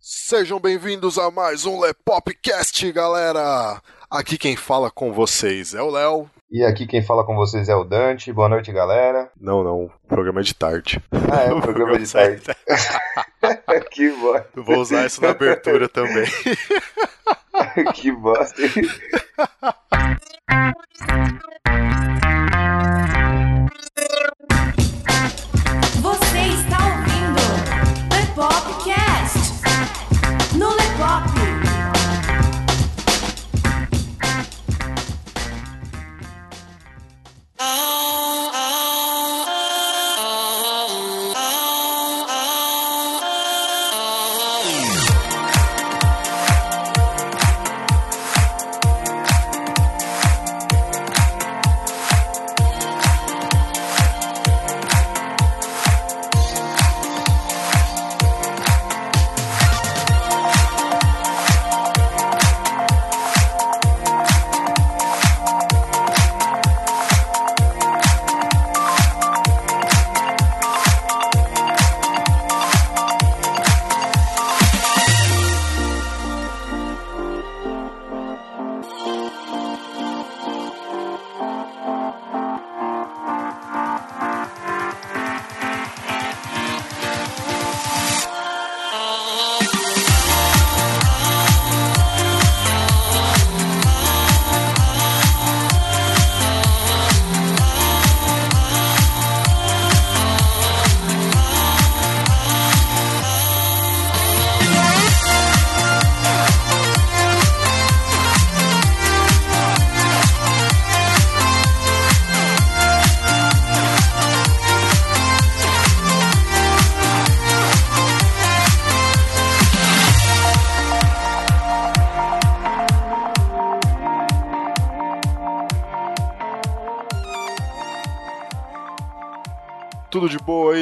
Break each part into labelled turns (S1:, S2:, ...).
S1: Sejam bem-vindos a mais um Lepopcast, galera! Aqui quem fala com vocês é o Léo.
S2: E aqui quem fala com vocês é o Dante. Boa noite, galera.
S1: Não, não, o programa é de tarde.
S2: Ah, é, o programa de tarde. que bosta.
S1: Vou usar isso na abertura também.
S2: que bosta.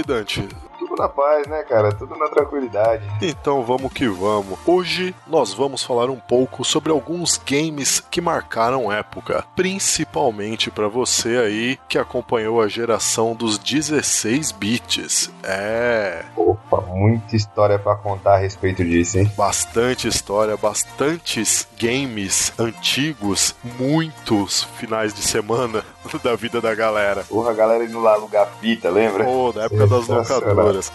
S1: Dante?
S2: Tudo na paz, né, cara? Tudo na tranquilidade.
S1: Então vamos que vamos. Hoje nós vamos falar um pouco sobre alguns games que marcaram época, principalmente para você aí que acompanhou a geração dos 16 bits. É,
S2: Opa, muita história pra contar a respeito disso, hein?
S1: bastante história, bastantes games antigos, muitos finais de semana da vida da galera.
S2: Porra, a galera indo lá alugar fita, lembra?
S1: Pô, na época das locadoras.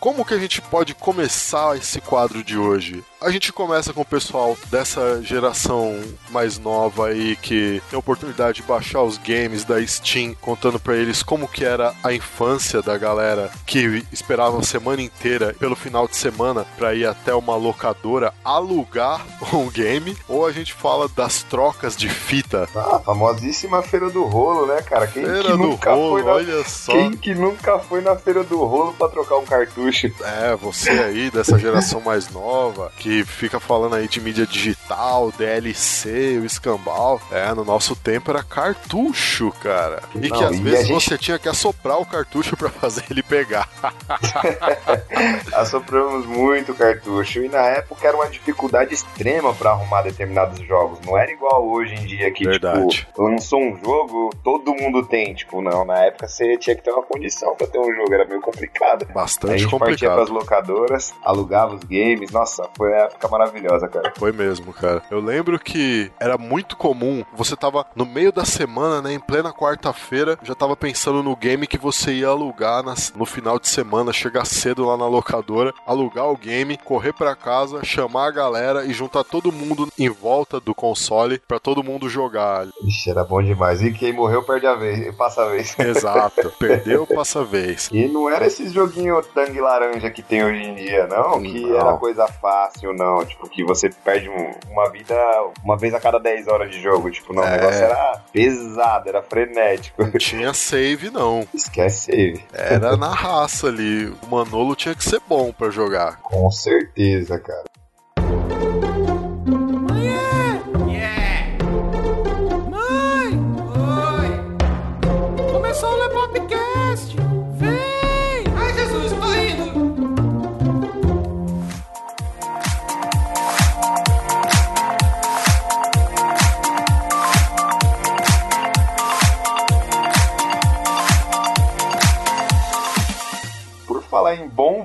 S1: Como que a gente pode começar esse quadro de hoje? A gente começa com o pessoal dessa geração mais nova aí que tem a oportunidade de baixar os games da Steam, contando pra eles como que era a infância da galera que esperava a semana inteira pelo final de semana pra ir até uma locadora alugar um game, ou a gente fala das trocas de fita.
S2: Ah, a famosíssima Feira do Rolo, né, cara? Quem
S1: Feira
S2: que
S1: do
S2: nunca
S1: rolo,
S2: foi na...
S1: olha só.
S2: Quem que nunca foi na Feira do Rolo pra trocar um cartucho?
S1: É, você aí dessa geração mais nova, que fica falando aí de mídia digital, DLC, o escambau. É, no nosso tempo era cartucho, cara. E
S2: Não,
S1: que às
S2: e
S1: vezes
S2: gente-
S1: você tinha que assoprar o cartucho pra fazer ele pegar.
S2: Assopramos muito cartucho e na época era uma dificuldade extrema pra arrumar determinados jogos. Não era igual hoje em dia que,
S1: Verdade.
S2: tipo, lançou um jogo, todo mundo tem. Tipo, não, na época você tinha que ter uma condição pra ter um jogo, era meio complicado. A
S1: Bastante
S2: gente partia
S1: complicado.
S2: pras locadoras, alugava os games. Nossa, foi uma época maravilhosa, cara.
S1: Foi mesmo, cara. Eu lembro que era muito comum, você tava no meio da semana, né, em plena quarta-feira, já tava pensando no game que você ia alugar nas- no final de semana, chegar cedo lá na locadora, alugar o game, correr pra casa, chamar a galera e juntar todo mundo em volta do console pra todo mundo jogar.
S2: Ixi, era bom demais. E quem morreu perde a vez, passa a vez.
S1: Exato. Perdeu, passa a vez.
S2: E não era esses joguinhos tangue laranja que tem hoje em dia, não, que
S1: Não.
S2: era coisa fácil, não. Tipo, que você perde um- uma vida uma vez a cada 10 horas de jogo. Tipo, não,
S1: É.
S2: o negócio era pesado, era frenético.
S1: Não tinha save, não.
S2: Esquece save.
S1: Era na raça ali. O Manolo tinha que ser bom pra jogar.
S2: Com certeza, cara.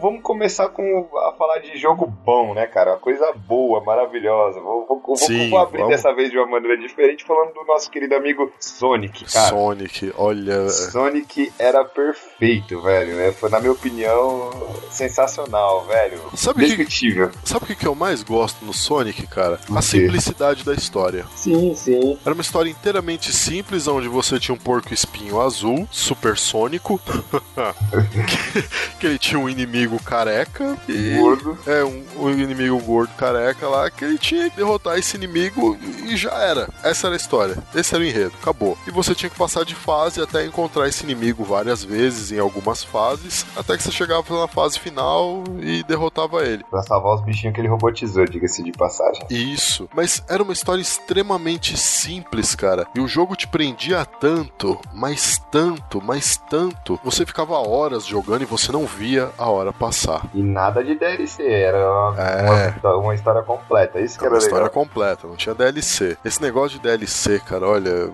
S2: Vamos começar com falar de jogo bom, né, cara? Uma coisa boa, maravilhosa. Vou, vou,
S1: Sim,
S2: vou abrir
S1: vamos.
S2: dessa vez de uma maneira diferente, falando do nosso querido amigo Sonic, cara.
S1: Sonic, olha.
S2: Sonic era perfeito, velho. Né? Foi, na minha opinião, sensacional, velho.
S1: Sabe o que, sabe o que que eu mais gosto no Sonic, cara? A simplicidade da história.
S2: Sim, sim.
S1: Era uma história inteiramente simples, onde você tinha um porco espinho azul, supersônico, que, que ele tinha um inimigo careca e.
S2: Gordo.
S1: É, um, um inimigo gordo careca lá, que ele tinha que derrotar esse inimigo e já era. Essa era a história. Esse era o enredo. Acabou. E você tinha que passar de fase até encontrar esse inimigo várias vezes, em algumas fases, até que você chegava na fase final e derrotava ele.
S2: Pra salvar os bichinhos que ele robotizou, diga-se de passagem.
S1: Isso. Mas era uma história extremamente simples, cara. E o jogo te prendia tanto, mas tanto, mas tanto. Você ficava horas jogando e você não via a hora passar.
S2: E nada de DLC, era uma,
S1: É.
S2: uma, uma história completa. Isso que
S1: Era
S2: era
S1: uma história
S2: legal.
S1: completa, não tinha DLC. Esse negócio de DLC, cara, olha, eu,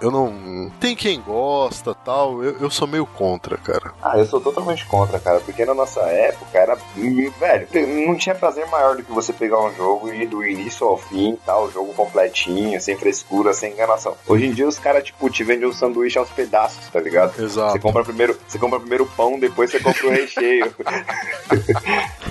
S1: eu não. Tem quem gosta tal, eu, eu sou meio contra, cara.
S2: Ah, eu sou totalmente contra, cara, porque na nossa época era. Velho, não tinha prazer maior do que você pegar um jogo e ir do início ao fim, tal, o jogo completinho, sem frescura, sem enganação. Hoje em dia os caras, tipo, te vendem um sanduíche aos pedaços, tá ligado? Você
S1: Exato.
S2: compra primeiro, você compra primeiro o pão, depois você compra o recheio.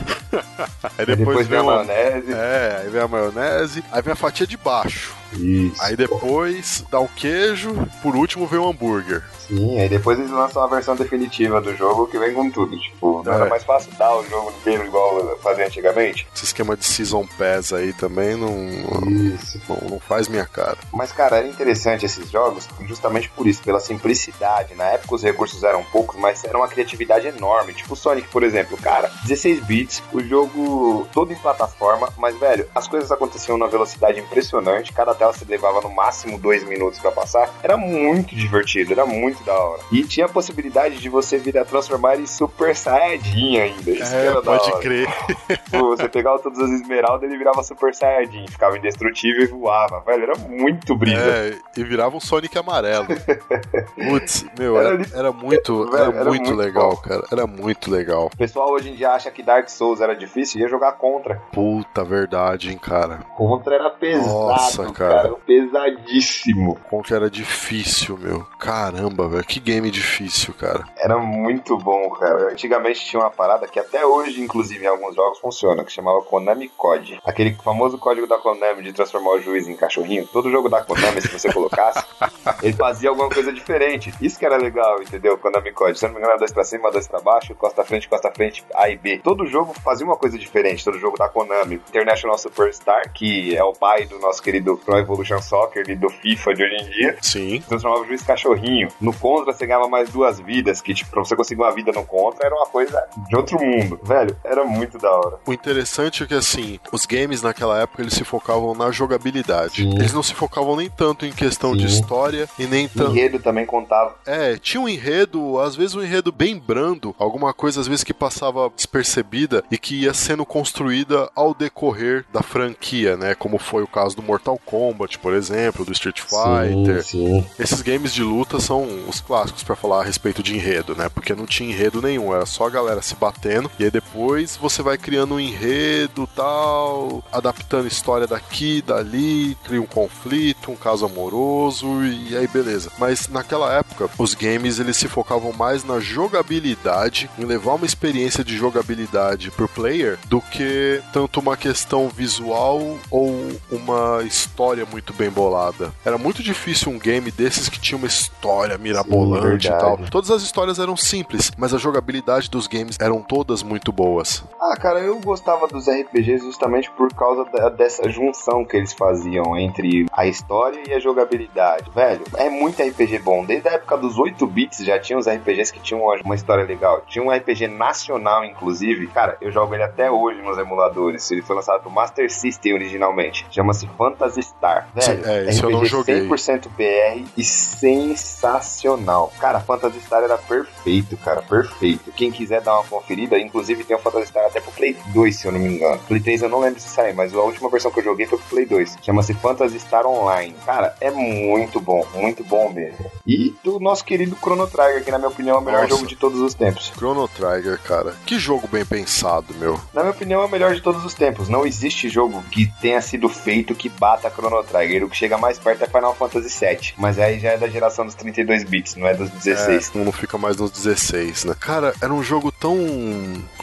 S1: Aí
S2: Aí
S1: depois,
S2: depois vem
S1: vem
S2: a maionese.
S1: É, aí vem a maionese, aí vem a fatia de baixo.
S2: Isso.
S1: Aí depois dá o queijo, por último vem o hambúrguer.
S2: Sim, aí depois eles lançam a versão definitiva do jogo que vem com tudo. Tipo, não
S1: É.
S2: era mais fácil dar o jogo inteiro igual fazia antigamente?
S1: Esse esquema de Season Pass aí também não,
S2: Isso.
S1: não, não faz minha cara.
S2: Mas, cara, era interessante esses jogos justamente por isso, pela simplicidade. Na época os recursos eram poucos, mas era uma criatividade enorme. Tipo o Sonic, por exemplo. Cara, 16 bits, o jogo todo em plataforma, mas, velho, as coisas aconteciam numa velocidade impressionante. Cada tela se levava no máximo dois minutos pra passar. Era muito divertido, era muito da hora. E tinha a possibilidade de você vir a transformar em Super Saiyajin ainda. Isso
S1: É,
S2: era da
S1: pode crer.
S2: Tipo, você pegava todas as esmeraldas ele virava Super Saiyajin, ficava indestrutível e voava. Velho, era muito brisa.
S1: É, e virava um Sonic amarelo. Putz, meu,
S2: Era
S1: era, era muito,
S2: Velho,
S1: era
S2: era
S1: muito
S2: muito
S1: legal,
S2: bom.
S1: cara. Era muito legal.
S2: O pessoal hoje em dia acha que Dark Souls era difícil e ia jogar contra.
S1: Puta verdade, hein, cara.
S2: Contra era pesado,
S1: Nossa,
S2: cara.
S1: Cara.
S2: Pesadíssimo.
S1: Como que era difícil, meu. Caramba, velho. Que game difícil, cara.
S2: Era muito bom, cara. Antigamente tinha uma parada que até hoje, inclusive, em alguns jogos funciona, que chamava Konami Code. Aquele famoso código da Konami de transformar o juiz em cachorrinho. Todo jogo da Konami, se você colocasse, ele fazia alguma coisa diferente. Isso que era legal, entendeu? Konami Code. Se eu não me engano, era dois pra cima, dois pra baixo, costa frente, costa frente, A e B. Todo jogo fazia uma coisa diferente. Todo jogo da Konami. International Superstar, que é o pai do nosso querido Pro Evolution Soccer e do FIFA de hoje em dia
S1: Sim.
S2: transformava o juiz cachorrinho. No contra, você ganhava mais duas vidas, que, tipo, pra você conseguir uma vida no contra, era uma coisa de outro mundo. Velho, era muito da hora.
S1: O interessante é que, assim, os games naquela época eles se focavam na jogabilidade.
S2: Sim.
S1: Eles não se focavam nem tanto em questão de
S2: Sim.
S1: história e nem
S2: O
S1: tanto.
S2: enredo também contava.
S1: É, tinha um enredo, às vezes um enredo bem brando, alguma coisa às vezes que passava despercebida e que ia sendo construída ao decorrer da franquia, né? Como foi o caso do Mortal Kombat, por exemplo, do Street Fighter.
S2: sim.
S1: Esses games de luta são os clássicos pra falar a respeito de enredo, né? Porque não tinha enredo nenhum, era só a galera se batendo e aí depois você vai criando um enredo tal, adaptando história daqui, dali, cria um conflito, um caso amoroso e aí beleza. Mas naquela época, os games eles se focavam mais na jogabilidade, em levar uma experiência de jogabilidade pro player do que tanto uma questão visual ou uma história muito bem bolada. Era muito difícil um game desses que tinha uma história mirabolante e tal. Todas as histórias eram simples, mas a jogabilidade dos games eram todas muito boas.
S2: Ah, cara, eu gostava dos RPGs justamente por causa da- dessa junção que eles faziam entre a história e a jogabilidade. Velho, é muito RPG bom. Desde a época dos 8 bits já tinha os RPGs que tinham uma- história legal. Tinha um RPG nacional, inclusive. Cara, eu jogo ele até hoje nos emuladores. Ele foi lançado pro Master System originalmente. Chama-se Phantasy Star. Velho,
S1: é, esse eu não
S2: RPG
S1: joguei.
S2: 100% BR e sensacional. Cara, Phantasy Star era perfeito, cara, perfeito. Quem quiser dar uma conferida, inclusive tem o Phantasy Star até pro Play 2, se eu não me engano. Play 3 eu não lembro se saiu, mas a última versão que eu joguei foi pro Play 2. Chama-se Phantasy Star Online. Cara, é muito bom, muito bom mesmo. E do nosso querido Chrono Trigger, que na minha opinião é o melhor
S1: Nossa.
S2: jogo de todos os tempos.
S1: Chrono Trigger, cara. Que jogo bem pensado, meu.
S2: Na minha opinião, é o melhor de todos os tempos. Não existe jogo que tenha sido feito que bata Chrono Trigger. O que chega mais perto é Final Fantasy VII. Mas aí já é da geração dos 32 bits, não é dos 16.
S1: É, não fica mais nos 16, né? Cara, era um jogo tão.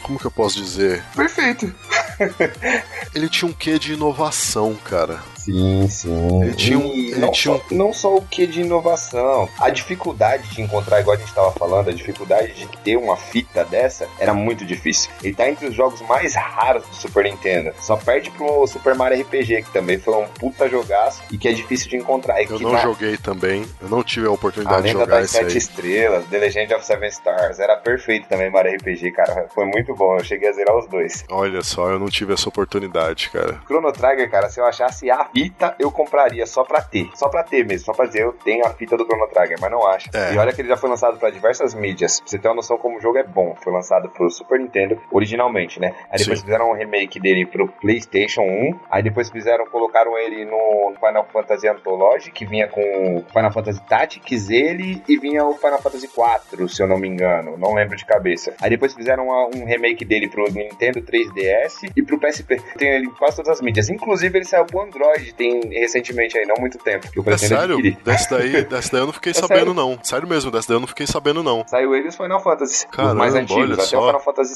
S1: Como que eu posso dizer?
S2: Perfeito.
S1: Ele tinha um quê de inovação, cara.
S2: Sim, sim.
S1: Ele tinha um-
S2: E
S1: ele
S2: não,
S1: tinha
S2: só, não só o que de inovação, a dificuldade de encontrar, igual a gente estava falando, a dificuldade de ter uma fita dessa era muito difícil. Ele tá entre os jogos mais raros do Super Nintendo. Só perde pro Super Mario RPG, que também foi um puta jogaço e que é difícil de encontrar. E
S1: Eu não
S2: na-
S1: joguei também. Eu não tive a
S2: A
S1: oportunidade de
S2: Lenda
S1: jogar
S2: das Sete
S1: aí.
S2: Estrelas, The Legend of Seven Stars, era perfeito também Mario RPG, cara. Foi muito bom, eu cheguei a zerar os dois.
S1: Olha só, eu não tive essa oportunidade, cara.
S2: Chrono Trigger, cara, se eu achasse a fita, eu compraria só pra ter. Só pra ter mesmo, só pra dizer, eu tenho a fita do Chrono Trigger, mas não acho.
S1: É.
S2: E olha que ele já foi lançado pra diversas mídias. Pra você ter uma noção como o jogo é bom. Foi lançado pro Super Nintendo originalmente, né? Aí depois
S1: Sim.
S2: fizeram um remake dele pro PlayStation 1. Aí depois fizeram, colocaram ele no Final Fantasy Anthology, que vinha com Final Fantasy Tactics, ele e vinha o Final Fantasy 4, se eu não me engano. Não lembro de cabeça. Aí depois fizeram uma- um remake dele pro Nintendo 3DS e pro PSP. Tem ele em quase todas as mídias. Inclusive ele saiu pro Android tem recentemente aí, não muito tempo, que eu
S1: É sério?
S2: adquirir.
S1: Dessa daí, dessa daí eu não fiquei
S2: É
S1: sabendo,
S2: sério.
S1: não. Sério mesmo, dessa daí eu não fiquei sabendo, não.
S2: Saiu ele e os Final Fantasy.
S1: Caramba,
S2: os mais antigos.
S1: olha
S2: Até
S1: só.
S2: o Final Fantasy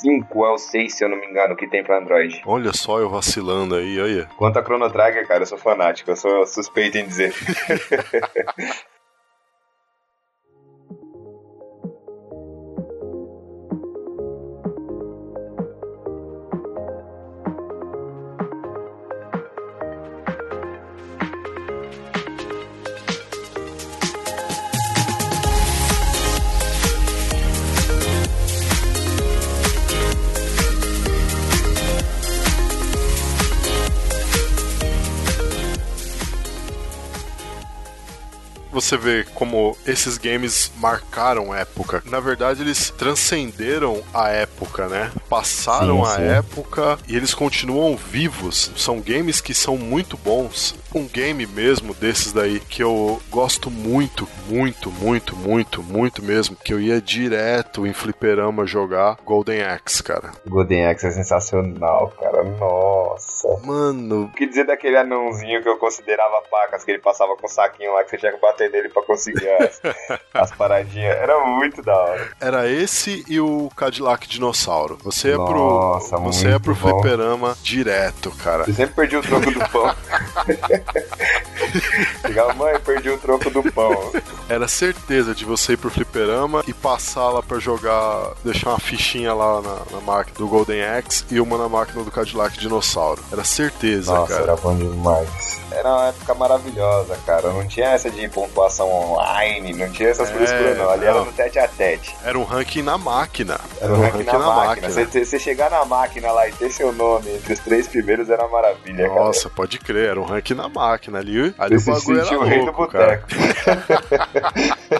S2: 5 é o 6, se eu não me engano, que tem pra Android.
S1: Olha só eu vacilando aí, olha.
S2: Quanto a Chrono Trigger, cara, eu sou fanático, eu sou suspeito em dizer.
S1: Você vê como esses games marcaram época. Na verdade, eles transcenderam a época, né? Passaram
S2: Sim,
S1: a
S2: sim.
S1: época e eles continuam vivos. São games que são muito bons. Um game mesmo desses daí que eu gosto muito, muito, muito, muito, muito mesmo, que eu ia direto em fliperama jogar Golden Axe, cara.
S2: Golden Axe é sensacional, cara. Nossa.
S1: Mano,
S2: O que dizer daquele anãozinho que eu considerava pacas, que ele passava com o saquinho lá que você tinha que bater nele pra conseguir as, as paradinhas? Era muito da hora.
S1: Era esse e o Cadillac Dinossauro. Você
S2: Nossa,
S1: pro. Você
S2: muito
S1: pro
S2: bom.
S1: fliperama direto, cara.
S2: Eu sempre perdi o troco do pão. Chegava, mãe, perdi o troco do pão.
S1: Era certeza de você ir pro fliperama e passar lá pra jogar. Deixar uma fichinha lá na, na máquina do Golden Axe e uma na máquina do Cadillac Dinossauro. Era certeza,
S2: Nossa,
S1: cara.
S2: era bom demais. Era uma época maravilhosa, cara. Não tinha essa de pontuação online, não tinha essas
S1: É,
S2: frescuras, não. Ali
S1: não.
S2: era no tete a tete.
S1: Era um ranking na máquina.
S2: Era um ranking na, máquina. Você, você chegar na máquina lá e ter seu nome entre os três primeiros era uma maravilha, cara.
S1: Nossa, pode crer, era um ranking na máquina ali. Ali
S2: Você
S1: o
S2: se
S1: bagulho era
S2: rei do
S1: cara.
S2: boteco.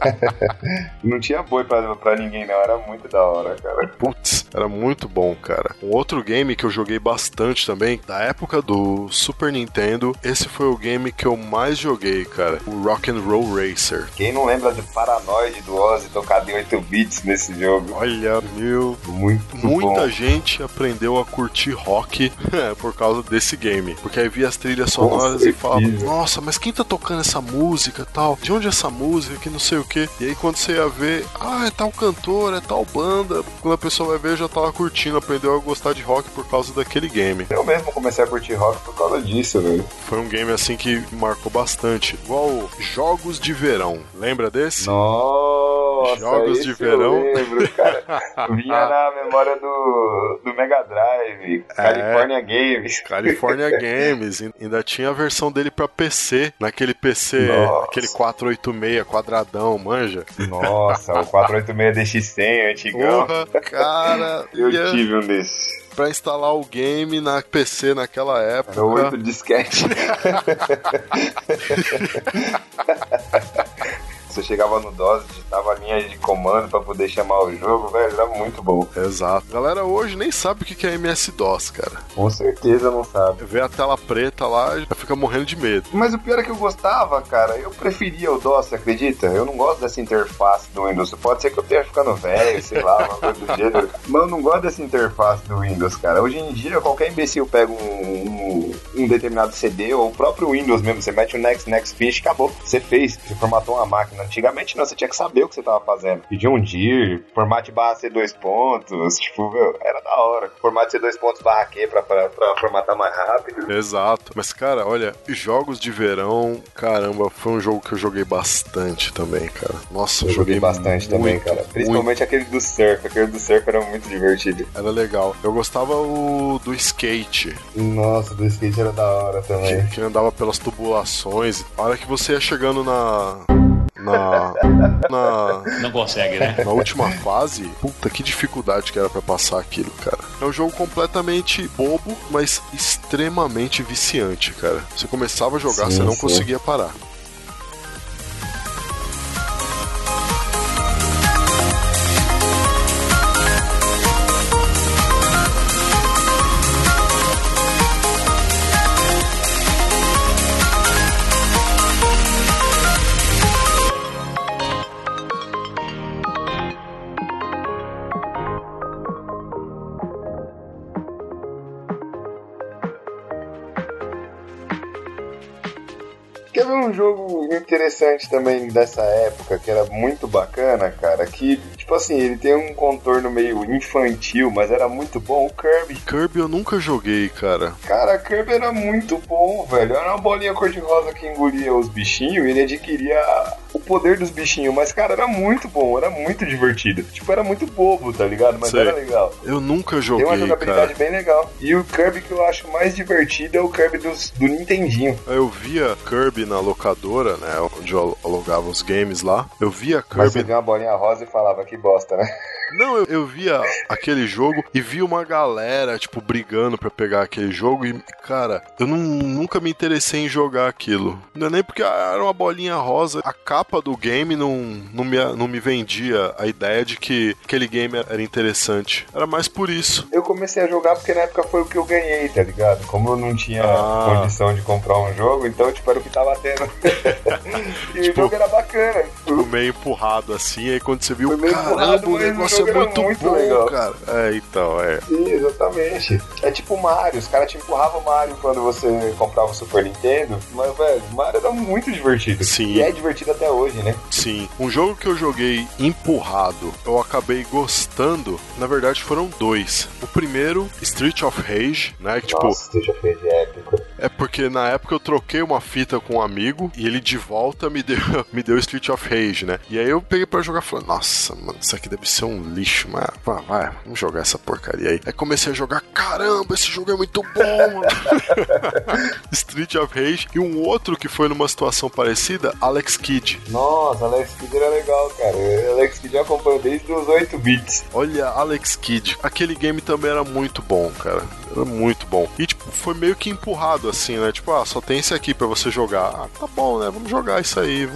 S2: não tinha boi pra, pra ninguém, não. Era muito da hora, cara.
S1: Putz, era muito bom, cara. Um outro game que eu joguei bastante também, da época do Super Nintendo, esse foi o game que eu mais joguei, cara. O Rock and Roll Racer.
S2: Quem não lembra do Paranoide do Ozzy tocado em 8 bits nesse jogo?
S1: Olha, meu,
S2: Muito
S1: muita
S2: bom.
S1: gente aprendeu a curtir rock por causa desse game. Porque aí via as trilhas sonoras e
S2: certeza.
S1: falava, nossa, mas quem tá tocando essa música tal? De onde é essa música? Que não sei o que. E aí quando você ia ver, ah, é tal cantor, é tal banda. Quando a pessoa vai ver, já tava curtindo, aprendeu a gostar de rock por causa daquele game.
S2: Eu mesmo comecei a curtir rock por causa disso, velho.
S1: Foi um game assim que marcou bastante. Igual Jogos de Verão. Lembra desse?
S2: Nossa,
S1: Jogos de verão.
S2: Eu lembro, cara. Vinha na memória do, do Mega Drive,
S1: É.
S2: California Games.
S1: California Games. Ainda tinha a versão dele pra PC. Naquele PC,
S2: Nossa.
S1: aquele 486 quadradão, manja.
S2: Nossa, o 486 DX100 antigão.
S1: Porra, cara.
S2: Eu
S1: ia-
S2: tive um desses.
S1: pra instalar o game na PC naquela época.
S2: Era oito disquete. Você chegava no DOS, digitava a linha de comando pra poder chamar o jogo, velho, era muito bom.
S1: Exato. Galera hoje nem sabe o que que é MS-DOS, cara.
S2: Com certeza não sabe.
S1: Vê a tela preta lá já fica morrendo de medo.
S2: Mas o pior é que eu gostava, cara. Eu preferia o DOS, você acredita? Eu não gosto dessa interface do Windows. Pode ser que eu esteja ficando velho, sei lá, uma coisa do gênero. Mas eu não gosto dessa interface do Windows, cara. Hoje em dia, qualquer imbecil pega um, um, um determinado CD ou o próprio Windows mesmo. Você mete o Next, Next Fish, acabou. Você fez, você formatou uma máquina. Antigamente não, você tinha que saber o que você tava fazendo. Pedir um DIR, formato barra C dois pontos, tipo, meu, era da hora. Formato C dois pontos barra Q pra, pra, pra formatar mais rápido.
S1: Exato. Mas, cara, olha, jogos de verão, caramba, foi um jogo que eu joguei bastante também, cara. Nossa,
S2: Eu joguei bastante
S1: muito,
S2: também, cara.
S1: muito.
S2: Principalmente aquele do surf. Aquele do surf era muito divertido.
S1: Era legal. Eu gostava o do skate,
S2: Nossa, do skate era da hora também.
S1: que, que andava pelas tubulações. A hora que você ia chegando na. Na. Na.
S3: Não consegue, né?
S1: Na última fase, puta que dificuldade que era pra passar aquilo, cara. É um jogo completamente bobo, mas extremamente viciante, cara. Você começava a jogar,
S2: Sim,
S1: você não
S2: sim.
S1: conseguia parar.
S2: Interessante também dessa época, que era muito bacana, cara? Que, tipo assim, ele tem um contorno meio infantil, mas era muito bom. O Kirby.
S1: Kirby eu nunca joguei, cara.
S2: Cara, Kirby era muito bom, velho. Era uma bolinha cor-de-rosa que engolia os bichinhos e ele adquiria o poder dos bichinhos. Mas, cara, era muito bom, era muito divertido. Tipo, era muito bobo, tá ligado? Mas
S1: Sei.
S2: era legal.
S1: Eu nunca
S2: Tem uma
S1: joguei,
S2: jogabilidade
S1: cara.
S2: bem legal. E o Kirby que eu acho mais divertido é o Kirby dos, do Nintendinho.
S1: Eu via Kirby na locadora, né? Onde eu alugava os games lá. Eu via
S2: Mas você
S1: Kirby.
S2: uma bolinha rosa e falava que bosta, né?
S1: Não, eu, eu via aquele jogo e vi uma galera, tipo, brigando pra pegar aquele jogo. E, cara, eu não- nunca me interessei em jogar aquilo. Não é nem porque era uma bolinha rosa. A capa do game não, não, me, não me vendia a ideia de que aquele game era interessante. Era mais por isso.
S2: Eu comecei a jogar porque na época foi o que eu ganhei, tá ligado? Como eu não tinha
S1: Ah.
S2: condição de comprar um jogo, então, tipo, era o que tava tendo. e
S1: Tipo,
S2: o jogo era bacana.
S1: Tipo, meio empurrado assim. Aí quando você viu,
S2: Foi meio
S1: caramba,
S2: empurrado,
S1: o negócio é muito,
S2: muito
S1: bom,
S2: legal."
S1: cara. É, então, é.
S2: Sim, exatamente. É tipo Mario, os caras te empurravam o Mario quando você comprava o Super Nintendo, mas, velho, o Mario era muito divertido.
S1: Sim.
S2: E é divertido até hoje, né?
S1: Sim, um jogo que eu joguei empurrado, eu acabei gostando, na verdade foram dois. O primeiro, Street of Rage, né? Que, tipo,
S2: Nossa, deixa eu ver de épico.
S1: É porque na época eu troquei uma fita com um amigo e ele de volta me deu, me deu Street of Rage, né? E aí eu peguei pra jogar e falei, nossa, mano, isso aqui deve ser um lixo, mas vai, vai, vamos jogar essa porcaria aí. Aí comecei a jogar, caramba, esse jogo é muito bom, mano. Street of Rage. E um outro que foi numa situação parecida, Alex Kidd.
S2: Nossa, Alex Kidd era legal, cara. Alex Kidd eu acompanho desde os 8 bits.
S1: Olha, Alex Kidd. Aquele game também era muito bom, cara. Era muito bom. E, tipo, foi meio que empurrado, assim, né? Tipo, ah, só tem esse aqui pra você jogar. Ah, tá bom, né? Vamos jogar isso aí.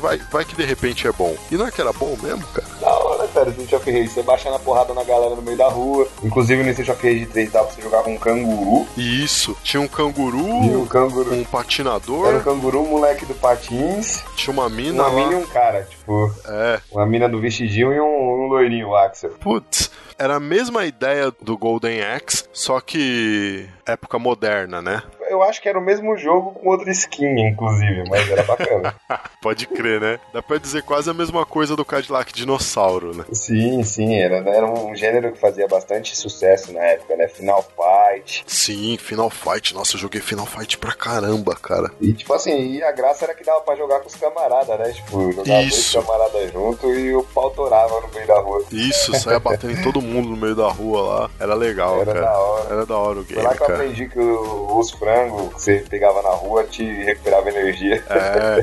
S1: Vai, vai que de repente é bom. E não é que era bom mesmo, cara?
S2: Da hora, cara, Street of Rage. Você baixando a porrada na galera no meio da rua. Inclusive no Street of Rage 3 dá pra você jogar com um canguru.
S1: E isso. Tinha um
S2: E o
S1: canguru,
S2: canguru.
S1: um
S2: Era um
S1: patinador,
S2: canguru, um moleque do patins,
S1: tinha uma mina
S2: uma
S1: lá.
S2: mina e um cara, tipo,
S1: É.
S2: uma mina do vestidinho e um, um loirinho, Axel.
S1: Putz, era a mesma ideia do Golden Axe, só que época moderna, né?
S2: Eu acho que era o mesmo jogo com outra skin, inclusive, mas era bacana.
S1: Pode crer, né? Dá pra dizer quase a mesma coisa do Cadillac Dinossauro, né?
S2: Sim, sim, era, era um gênero que fazia bastante sucesso na época, né? Final Fight.
S1: Sim, Final Fight. Nossa, eu joguei Final Fight pra caramba, cara.
S2: E tipo assim, e a graça era que dava pra jogar com os camaradas, né? Tipo, jogar
S1: Isso.
S2: dois camaradas junto e o pau torava no meio da rua.
S1: Isso, saia batendo em todo mundo no meio da rua lá. Era legal,
S2: Era
S1: cara.
S2: da hora.
S1: Era da hora o
S2: Foi
S1: game,
S2: lá que eu
S1: cara.
S2: aprendi que o- os frangos que você pegava na rua te recuperava energia.
S1: É,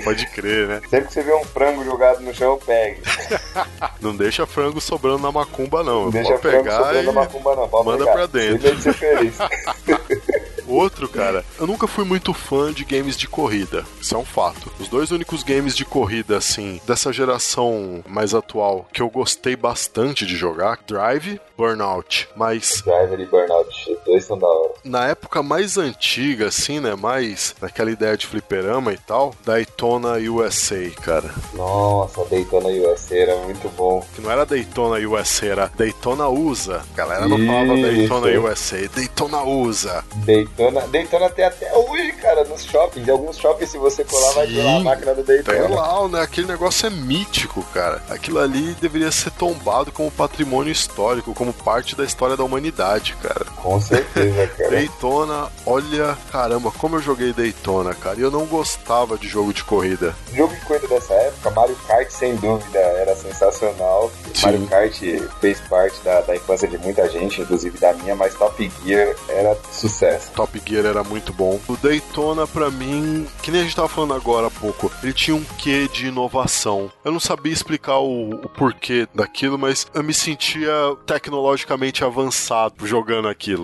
S1: pode crer, né?
S2: Sempre que você vê um frango jogado no chão, pegue.
S1: Não deixa frango sobrando na macumba, não.
S2: Não deixa frango
S1: pegar
S2: sobrando
S1: e...
S2: na macumba, não. Pode
S1: manda
S2: pegar.
S1: pra dentro.
S2: Sem medo de ser feliz.
S1: Outro, cara, eu nunca fui muito fã de games de corrida. Isso é um fato. Os dois únicos games de corrida, assim, dessa geração mais atual, que eu gostei bastante de jogar, Drive, Burnout. Mas
S2: Driver e Burnout, os dois são da hora.
S1: na época mais antiga, assim, né? Mais naquela ideia de fliperama e tal, Daytona USA, cara.
S2: Nossa, Daytona USA era muito bom.
S1: Que não era Daytona USA, era Daytona USA. A galera não falava
S2: Isso.
S1: Daytona USA, Daytona USA.
S2: Daytona, Daytona tem até hoje, cara, nos shoppings. Em alguns shoppings, se você colar, vai ter lá a
S1: Sim,
S2: máquina do
S1: Tem
S2: Daytona.
S1: lá, né? Aquele negócio é mítico, cara. Aquilo ali deveria ser tombado como patrimônio histórico, como parte da história da humanidade, cara.
S2: Com certeza, cara.
S1: Daytona, olha, caramba, como eu joguei Daytona, cara. E eu não gostava de jogo de corrida.
S2: Jogo de corrida dessa época, Mario Kart, sem dúvida, era sensacional.
S1: Sim.
S2: Mario Kart fez parte da, da infância de muita gente, inclusive da minha, mas Top Gear era sucesso.
S1: Top Gear era muito bom. O Daytona, pra mim, que nem a gente tava falando agora há pouco, ele tinha um quê de inovação. Eu não sabia explicar o, o porquê daquilo, mas eu me sentia tecnologicamente avançado jogando aquilo.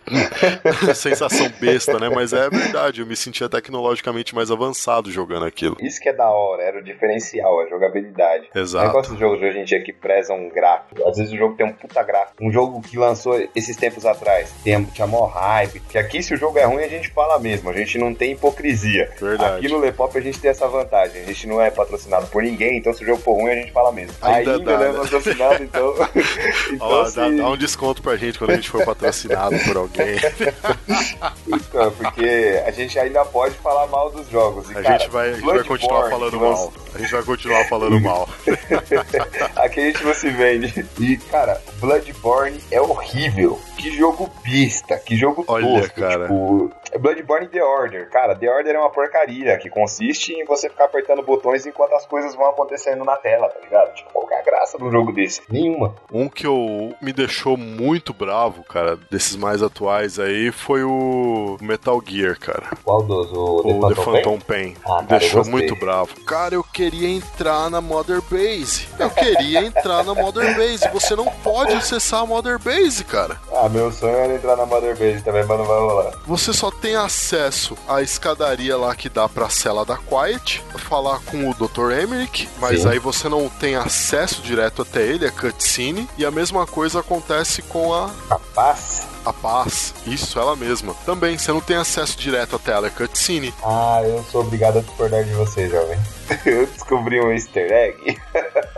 S1: Sensação besta, né? Mas é verdade, eu me sentia tecnologicamente mais avançado jogando aquilo.
S2: Isso que é da hora, era o diferencial, a jogabilidade. O
S1: Exato.
S2: negócio dos jogos de hoje em dia que prezam um gráfico. Às vezes o jogo tem um puta gráfico. Um jogo que lançou esses tempos atrás, tem, tinha mó hype. Que aqui, se o jogo é ruim, a gente fala mesmo. A gente não tem hipocrisia.
S1: Verdade.
S2: Aqui no Lepop a gente tem essa vantagem. A gente não é patrocinado por ninguém, então se o jogo for ruim, a gente fala mesmo.
S1: Ainda
S2: não é
S1: né?
S2: patrocinado, então. então,
S1: Ó,
S2: se-
S1: dá, dá um desconto pra gente quando a gente for patrocinado por alguém.
S2: Então, porque a gente ainda pode falar mal dos jogos. E,
S1: A
S2: cara,
S1: gente vai, a gente vai continuar falando mal.
S2: lançou-
S1: A gente vai continuar falando mal.
S2: Aqui a gente não se vende. E, cara, Bloodborne é horrível. Que jogo pista, que jogo
S1: Olha,
S2: tosco.
S1: cara.
S2: Tipo, Bloodborne The Order. Cara, The Order é uma porcaria que consiste em você ficar apertando botões enquanto as coisas vão acontecendo na tela, tá ligado? Tipo, qual que é a graça de um jogo desse? Nenhuma.
S1: Um que eu me deixou muito bravo, cara, desses mais atuais aí, foi o Metal Gear, cara.
S2: Qual dos? O,
S1: O The Phantom Pain.
S2: Ah, cara,
S1: Deixou muito bravo. Cara, eu queria entrar na Mother Base. Eu queria entrar na Mother Base. Você não pode acessar a Mother Base, cara.
S2: Ah, meu sonho era entrar na Mother Base também, mas não vai rolar.
S1: Você só tem acesso à escadaria lá que dá pra cela da Quiet, falar com o Dr. Emmerich, mas
S2: Sim.
S1: aí você não tem acesso direto até ele, é cutscene, e a mesma coisa acontece com a
S2: Capaz?
S1: a paz, isso ela mesma. Também, você não tem acesso direto até ela, é cutscene.
S2: Ah, eu sou obrigado a discordar de você, jovem. Eu descobri um easter egg.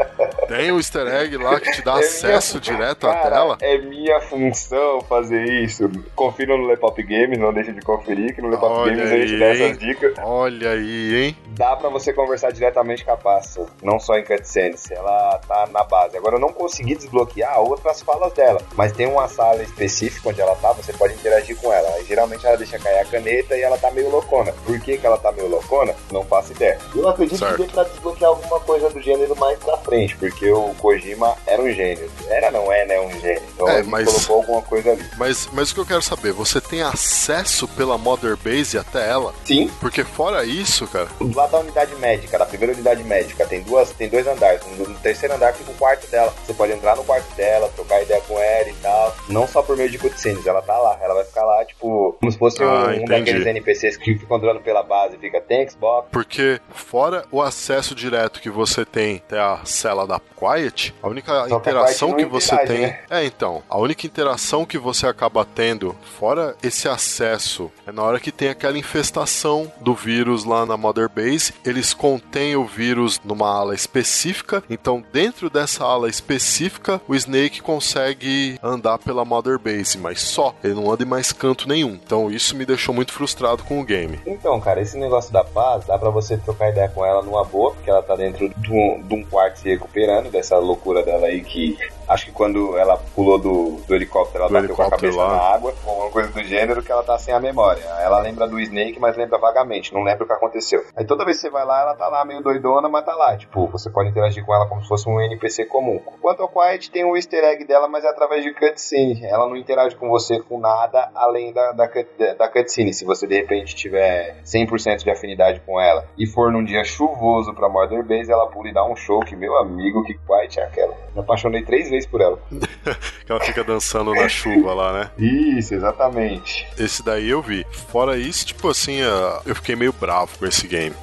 S1: Tem o easter egg lá que te dá
S2: É
S1: acesso
S2: minha-
S1: direto à
S2: Cara,
S1: tela.
S2: É minha função fazer isso. Confira no Lepop Games, não deixa de conferir, que no Lepop Games a gente
S1: aí,
S2: dá essas dicas.
S1: Olha aí, hein?
S2: Dá pra você conversar diretamente com a passa, não só em cutscenes, ela tá na base. Agora eu não consegui desbloquear outras falas dela, mas tem uma sala específica onde ela tá, você pode interagir com ela. Aí, geralmente ela deixa cair a caneta e ela tá meio loucona. Por que, que ela tá meio loucona? Não faço ideia. Eu acredito
S1: Certo.
S2: que dê pra desbloquear alguma coisa do gênero mais pra frente, porque o Kojima era um gênio. Era, não é, né? Um gênio. Então
S1: É,
S2: ele
S1: mas-
S2: colocou alguma coisa ali.
S1: Mas, mas o que eu quero saber, você tem acesso pela Mother Base até ela?
S2: Sim,
S1: Porque fora isso, cara,
S2: lá da unidade médica, da primeira unidade médica, tem duas, tem dois andares. No, no terceiro andar fica o quarto dela. Você pode entrar no quarto dela, trocar ideia com ela e tal. Não só por meio de cutscenes, ela tá lá. Ela vai ficar lá, tipo, como se fosse um,
S1: Ah,
S2: um
S1: entendi.
S2: daqueles NPCs que ficam andando pela base, fica thanks, Bob.
S1: Porque fora o acesso direto que você tem até a cela da Quiet, a única
S2: Só que
S1: interação que
S2: não
S1: você
S2: interage,
S1: tem.
S2: né?
S1: É, então, a única interação que você acaba tendo, fora esse acesso, é na hora que tem aquela infestação do vírus lá na Mother Base. Eles contêm o vírus numa ala específica, então dentro dessa ala específica, o Snake consegue andar pela Mother Base, mas só. Ele não anda em mais canto nenhum. Então isso me deixou muito frustrado com o game.
S2: Então, cara, esse negócio da paz, dá pra você trocar ideia com ela numa boa, porque ela tá dentro de um, de um quarto se recuperando dessa loucura dela aí que Acho que quando ela pulou do, do helicóptero, ela
S1: Do
S2: bateu com a cabeça
S1: lá.
S2: na água, ou alguma coisa do gênero, que ela tá sem a memória. Ela lembra do Snake, mas lembra vagamente, não lembra o que aconteceu. Aí toda vez que você vai lá, ela tá lá meio doidona, mas tá lá. Tipo, você pode interagir com ela como se fosse um NPC comum. Quanto ao Quiet, tem um easter egg dela, mas é através de cutscene. Ela não interage com você com nada além da, da, da cutscene. Se você de repente tiver 100% de afinidade com ela e for num dia chuvoso pra Mother Base, ela pula e dá um show que, meu amigo, que Quiet é aquela. Me apaixonei três vezes por ela.
S1: Que ela fica dançando na chuva lá, né?
S2: Isso, exatamente.
S1: Esse daí eu vi. Fora isso, tipo assim, ah, eu fiquei meio bravo com esse game.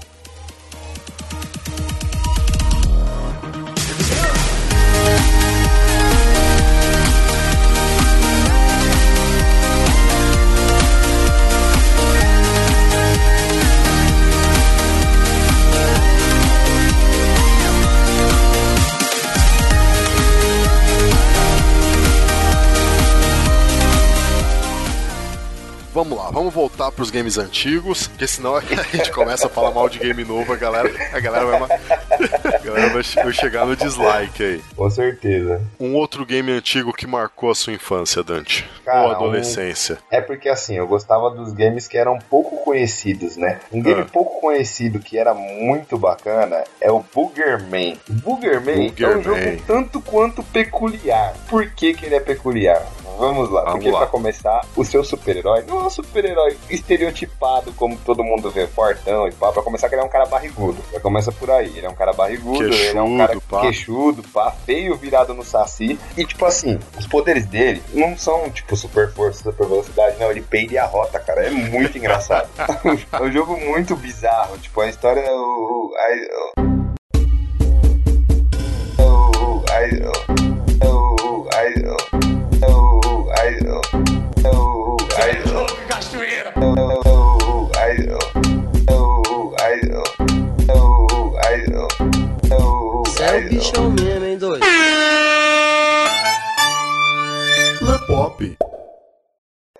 S1: Vamos voltar pros games antigos, porque senão a gente começa a falar mal de game novo, a galera, a galera, vai, a galera vai che- vai chegar no dislike aí.
S2: Com certeza.
S1: Um outro game antigo que marcou a sua infância, Dante.
S2: Cara,
S1: Ou adolescência.
S2: É porque assim, eu gostava dos games que eram pouco conhecidos, né? Um game
S1: Ah.
S2: pouco conhecido que era muito bacana é o Boogerman. Boogerman é um
S1: Boogerman.
S2: jogo tanto quanto peculiar. Por que, que ele é peculiar? Vamos lá,
S1: Vamos
S2: porque
S1: lá.
S2: pra começar, o seu super-herói não é um super-herói estereotipado como todo mundo vê, fortão e pá. Pra começar, que ele é um cara barrigudo. Já começa por aí. Ele é um cara barrigudo, ele é um cara
S1: Queixudo, pá.
S2: queixudo, pá, feio, virado no saci. E tipo assim, os poderes dele não são tipo super força, super velocidade, não. Ele peida e arrota, cara. É muito engraçado. é um jogo muito bizarro. Tipo, a história. O, a, o, a,
S3: é o bichão mesmo,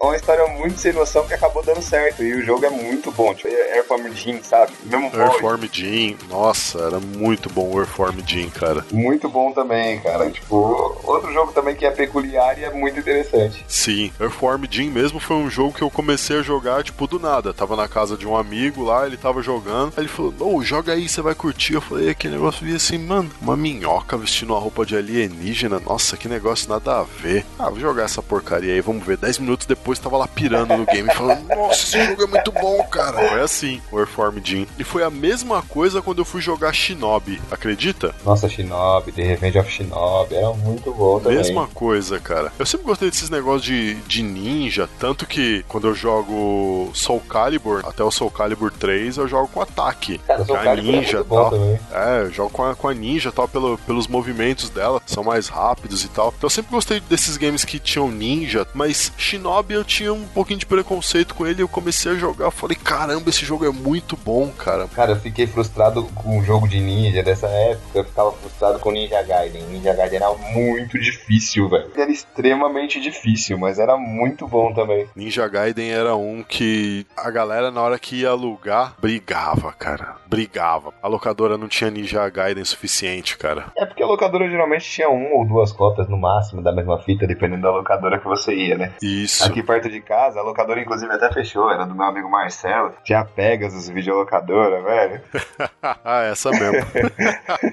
S2: É uma história muito sem noção que acabou dando certo. E o jogo é muito bom. Tipo, Airform Jim, sabe? Mesmo.
S1: Earthworm Jim. Nossa, era muito bom o Earthworm Jim, cara.
S2: Muito bom também, cara. Tipo, outro jogo também que é peculiar e é muito interessante.
S1: Sim, Earthworm Jim mesmo foi um jogo que eu comecei a jogar, tipo, do nada. Tava na casa de um amigo lá, ele tava jogando. Aí ele falou, ô, joga aí, você vai curtir. Eu falei, que negócio vi assim, mano, uma minhoca vestindo uma roupa de alienígena. Nossa, que negócio nada a ver. Ah, vou jogar essa porcaria aí, vamos ver. Dez minutos depois tava lá pirando no game, falando, nossa, esse jogo é muito bom, cara. Foi assim, o Earthworm Jim. E foi a mesma coisa quando eu fui jogar Shinobi, acredita?
S2: Nossa, Shinobi, The Revenge of Shinobi, era muito bom também.
S1: Mesma coisa, cara. Eu sempre gostei desses negócios de, de ninja, tanto que quando eu jogo Soul Calibur, até o Soul Calibur 3, eu jogo com ataque.
S2: Cara, Soul
S1: a
S2: Calibur é
S1: ninja
S2: bom
S1: tal. É, eu jogo com a, com a ninja tal, pelo, pelos movimentos dela, são mais rápidos e tal. Então eu sempre gostei desses games que tinham ninja, mas Shinobi eu tinha um pouquinho de preconceito com ele. Eu comecei a jogar, falei, caramba, esse jogo é muito bom, cara.
S2: Cara, eu fiquei frustrado com o jogo de ninja dessa época. Eu ficava frustrado com Ninja Gaiden. Ninja Gaiden era muito difícil, velho. Era extremamente difícil, mas era muito bom também.
S1: Ninja Gaiden era um que a galera, na hora que ia alugar, brigava, cara. Brigava. A locadora não tinha Ninja Gaiden suficiente, cara.
S2: É porque a locadora geralmente tinha uma ou duas cópias no máximo da mesma fita, dependendo da locadora que você ia, né?
S1: Isso.
S2: Aqui perto de casa, a locadora inclusive até fechou, era do meu amigo Marcelo. Tinha Pegasus videolocadora, velho.
S1: ah, essa mesmo.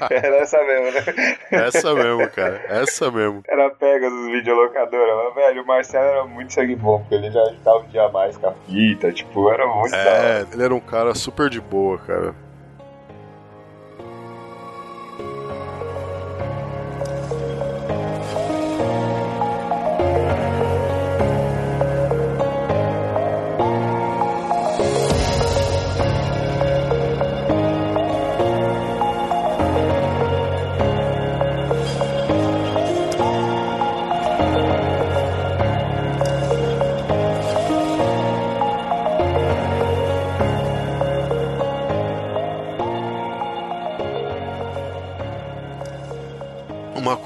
S2: Era essa mesmo, né?
S1: essa mesmo, cara. Essa mesmo.
S2: Era Pegasus videolocadora, mas, velho, o Marcelo era muito sangue bom, porque ele já estava um dia mais com a fita, tipo, era muito da.
S1: É, ele era um cara super de boa, cara.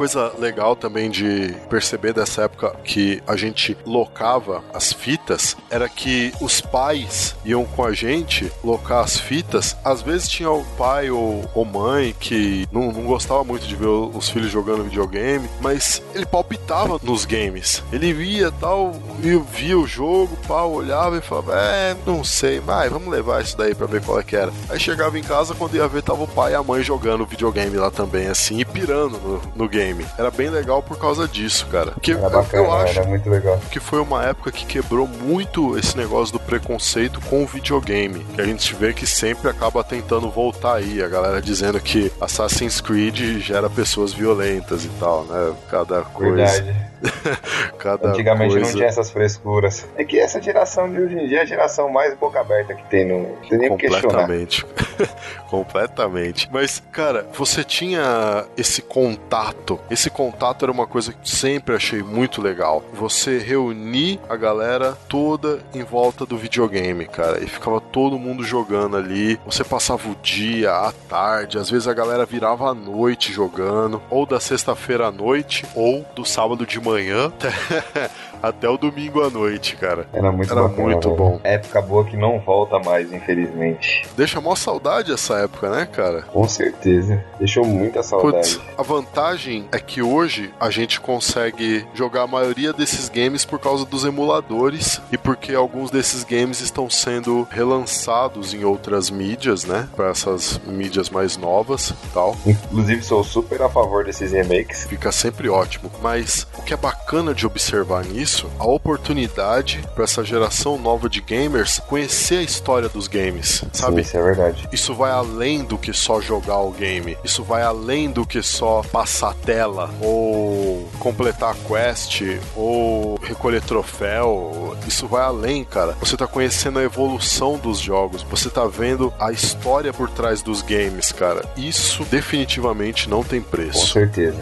S1: Coisa legal também de perceber dessa época que a gente locava as fitas era que os pais iam com a gente locar as fitas. Às vezes tinha o pai ou, ou mãe que não, não gostava muito de ver os filhos jogando videogame, mas ele palpitava nos games. Ele via tal, via, via o jogo, pau, olhava e falava: É, não sei, vai, vamos levar isso daí pra ver qual é que era. Aí chegava em casa, quando ia ver, tava o pai e a mãe jogando videogame lá também, assim, e pirando no, no game. Era bem legal por causa disso, cara. Porque
S2: Era bacana,
S1: eu acho
S2: era muito legal.
S1: que foi uma época que quebrou muito esse negócio do preconceito com o videogame. Que a gente vê que sempre acaba tentando voltar aí. A galera dizendo que Assassin's Creed gera pessoas violentas e tal, né? Cada coisa.
S2: Verdade.
S1: Cada
S2: Antigamente
S1: coisa...
S2: não tinha essas frescuras. É que essa geração de hoje em dia é a geração mais boca aberta que tem. Não tem nem que.
S1: Completamente. Completamente. Mas, cara, você tinha esse contato. Esse contato era uma coisa que sempre achei muito legal. Você reunir a galera toda em volta do videogame, cara. E ficava todo mundo jogando ali. Você passava o dia, a tarde. Às vezes a galera virava à noite jogando. Ou da sexta-feira à noite, ou do sábado de manhã até, o domingo à noite, cara.
S2: Era muito
S1: Era
S2: bacana,
S1: muito bom.
S2: Época boa que não volta mais, infelizmente.
S1: Deixa mó saudade essa época, né, cara?
S2: Com certeza. Deixou muita saudade.
S1: Putz, a vantagem é que hoje a gente consegue jogar a maioria desses games por causa dos emuladores e porque alguns desses games estão sendo relançados em outras mídias, né? Para essas mídias mais novas e tal.
S2: Inclusive, sou super a favor desses remakes.
S1: Fica sempre ótimo. Mas o que é bacana de observar nisso, a oportunidade para essa geração nova de gamers conhecer a história dos games, sabe?
S2: Sim, isso é verdade.
S1: Isso vai além do que só jogar o game. Isso vai além do que só passar tela ou completar a quest ou recolher troféu. Isso vai além, cara. Você tá conhecendo a evolução dos jogos. Você tá vendo a história por trás dos games, cara. Isso definitivamente não tem
S2: Com
S1: preço.
S2: certeza.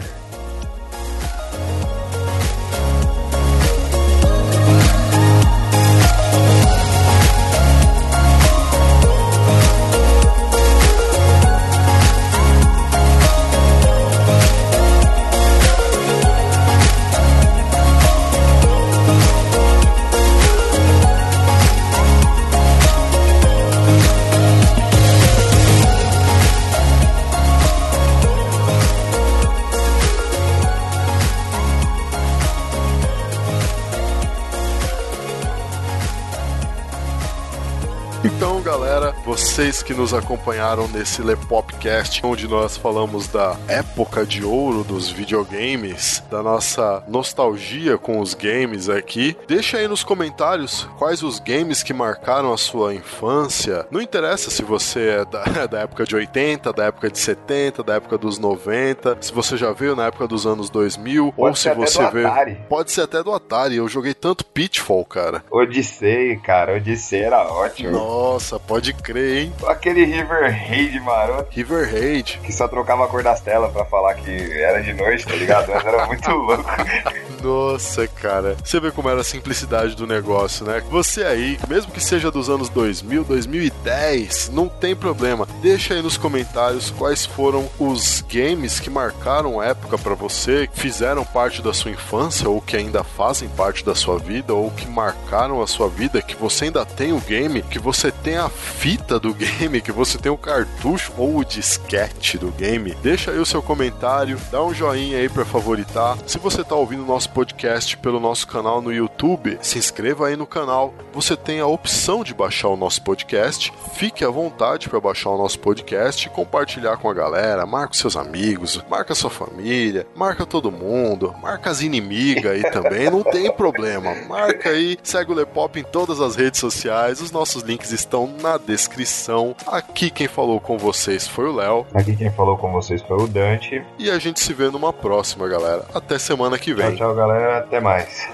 S1: Vocês que nos acompanharam nesse Lepopcast, onde nós falamos da época de ouro dos videogames, da nossa nostalgia com os games aqui, deixa aí nos comentários quais os games que marcaram a sua infância. Não interessa se você é da, da época de 80, da época de 70, da época dos 90, se você já veio na época dos anos 2000, ou
S2: Pode
S1: se
S2: ser até
S1: você veio.
S2: Atari.
S1: Pode ser até do Atari. Eu joguei tanto Pitfall, cara.
S2: Odyssey, cara. Odyssey era ótimo.
S1: Nossa, pode crer, hein?
S2: Aquele River Raid maroto
S1: River Raid.
S2: que só trocava a cor das telas pra falar que era de noite, tá ligado? Mas era muito louco.
S1: Nossa, cara. Você vê como era a simplicidade do negócio, né? Você aí, mesmo que seja dos anos 2000, 2010, não tem problema. Deixa aí nos comentários quais foram os games que marcaram época pra você, que fizeram parte da sua infância ou que ainda fazem parte da sua vida ou que marcaram a sua vida, que você ainda tem o game, que você tem a fita do game, que você tem o cartucho ou o disquete do game. Deixa aí o seu comentário, dá um joinha aí pra favoritar. Se você tá ouvindo o nosso podcast pelo nosso canal no YouTube, se inscreva aí no canal. Você tem a opção de baixar o nosso podcast. Fique à vontade para baixar o nosso podcast e compartilhar com a galera. Marca os seus amigos, marca sua família, marca todo mundo, marca as inimigas aí também, não tem problema. Marca aí, segue o Lepop em todas as redes sociais. Os nossos links estão na descrição. Aqui quem falou com vocês foi o Léo
S2: Aqui quem falou com vocês foi o Dante.
S1: e a gente se vê numa próxima, galera. Até semana que
S2: Tchau,
S1: vem.
S2: tchau, galera. Até mais.